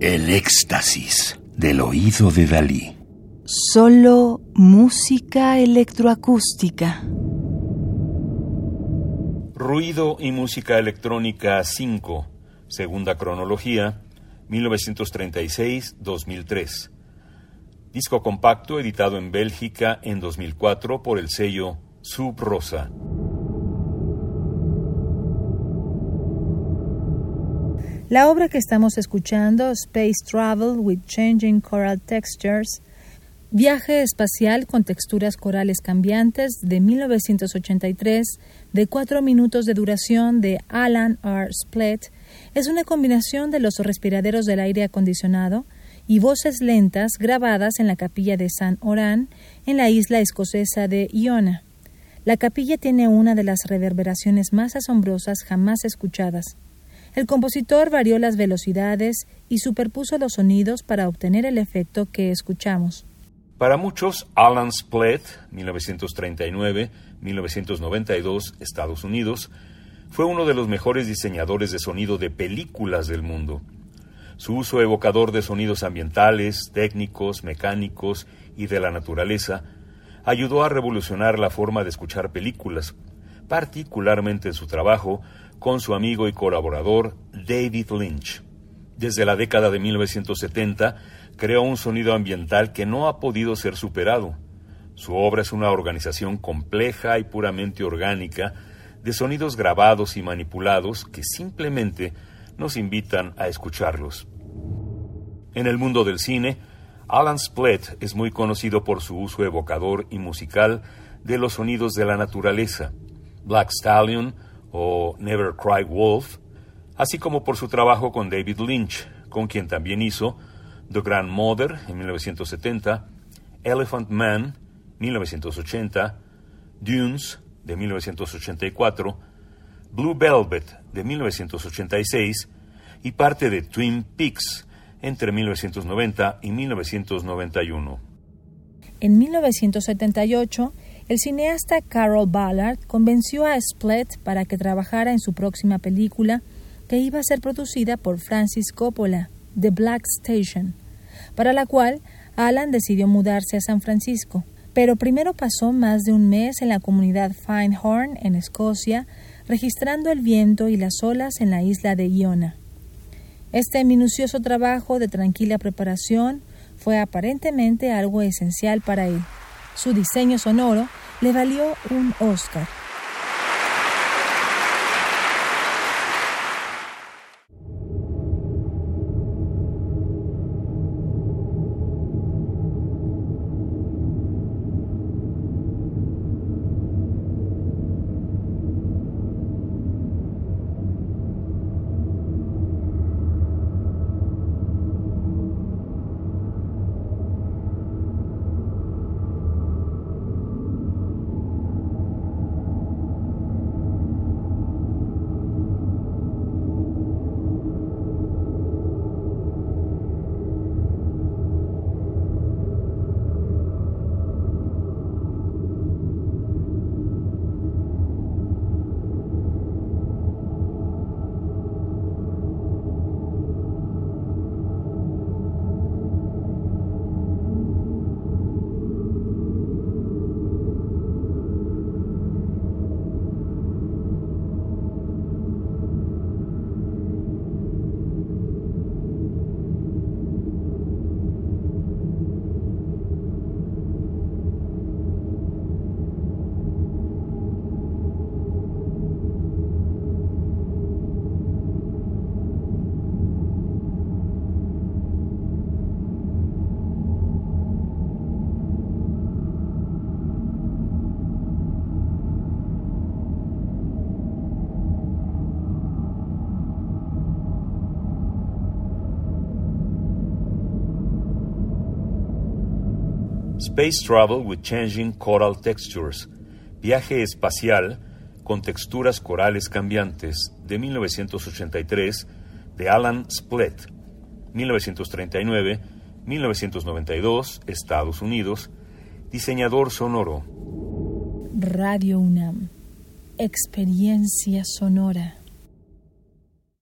El éxtasis del oído de Dalí. Solo música electroacústica. Ruido y música electrónica 5, segunda cronología, 1936-2003. Disco compacto editado en Bélgica en 2004 por el sello Sub Rosa. La obra que estamos escuchando, Space Travel with Changing Coral Textures, Viaje espacial con texturas corales cambiantes de 1983, de cuatro minutos de duración de Alan R. Splett, es una combinación de los respiraderos del aire acondicionado y voces lentas grabadas en la capilla de San Oran, en la isla escocesa de Iona. La capilla tiene una de las reverberaciones más asombrosas jamás escuchadas. El compositor varió las velocidades y superpuso los sonidos para obtener el efecto que escuchamos. Para muchos, Alan Splett, 1939-1992, Estados Unidos, fue uno de los mejores diseñadores de sonido de películas del mundo. Su uso evocador de sonidos ambientales, técnicos, mecánicos y de la naturaleza ayudó a revolucionar la forma de escuchar películas, particularmente en su trabajo con su amigo y colaborador David Lynch. Desde la década de 1970 creó un sonido ambiental que no ha podido ser superado. Su obra es una organización compleja y puramente orgánica de sonidos grabados y manipulados que simplemente nos invitan a escucharlos. En el mundo del cine, Alan Splett es muy conocido por su uso evocador y musical de los sonidos de la naturaleza. Black Stallion, o Never Cry Wolf, así como por su trabajo con David Lynch, con quien también hizo The Grandmother en 1970, Elephant Man 1980, Dunes de 1984, Blue Velvet de 1986 y parte de Twin Peaks entre 1990 y 1991. En 1978, el cineasta Carol Ballard convenció a Splett para que trabajara en su próxima película, que iba a ser producida por Francis Coppola, The Black Station, para la cual Alan decidió mudarse a San Francisco. Pero primero pasó más de un mes en la comunidad Finehorn, en Escocia, registrando el viento y las olas en la isla de Iona. Este minucioso trabajo de tranquila preparación fue aparentemente algo esencial para él. Su diseño sonoro le valió un Oscar. Space Travel with Changing Coral Textures, Viaje espacial con texturas corales cambiantes, de 1983, de Alan Splett, 1939-1992, Estados Unidos, diseñador sonoro. Radio UNAM, experiencia sonora.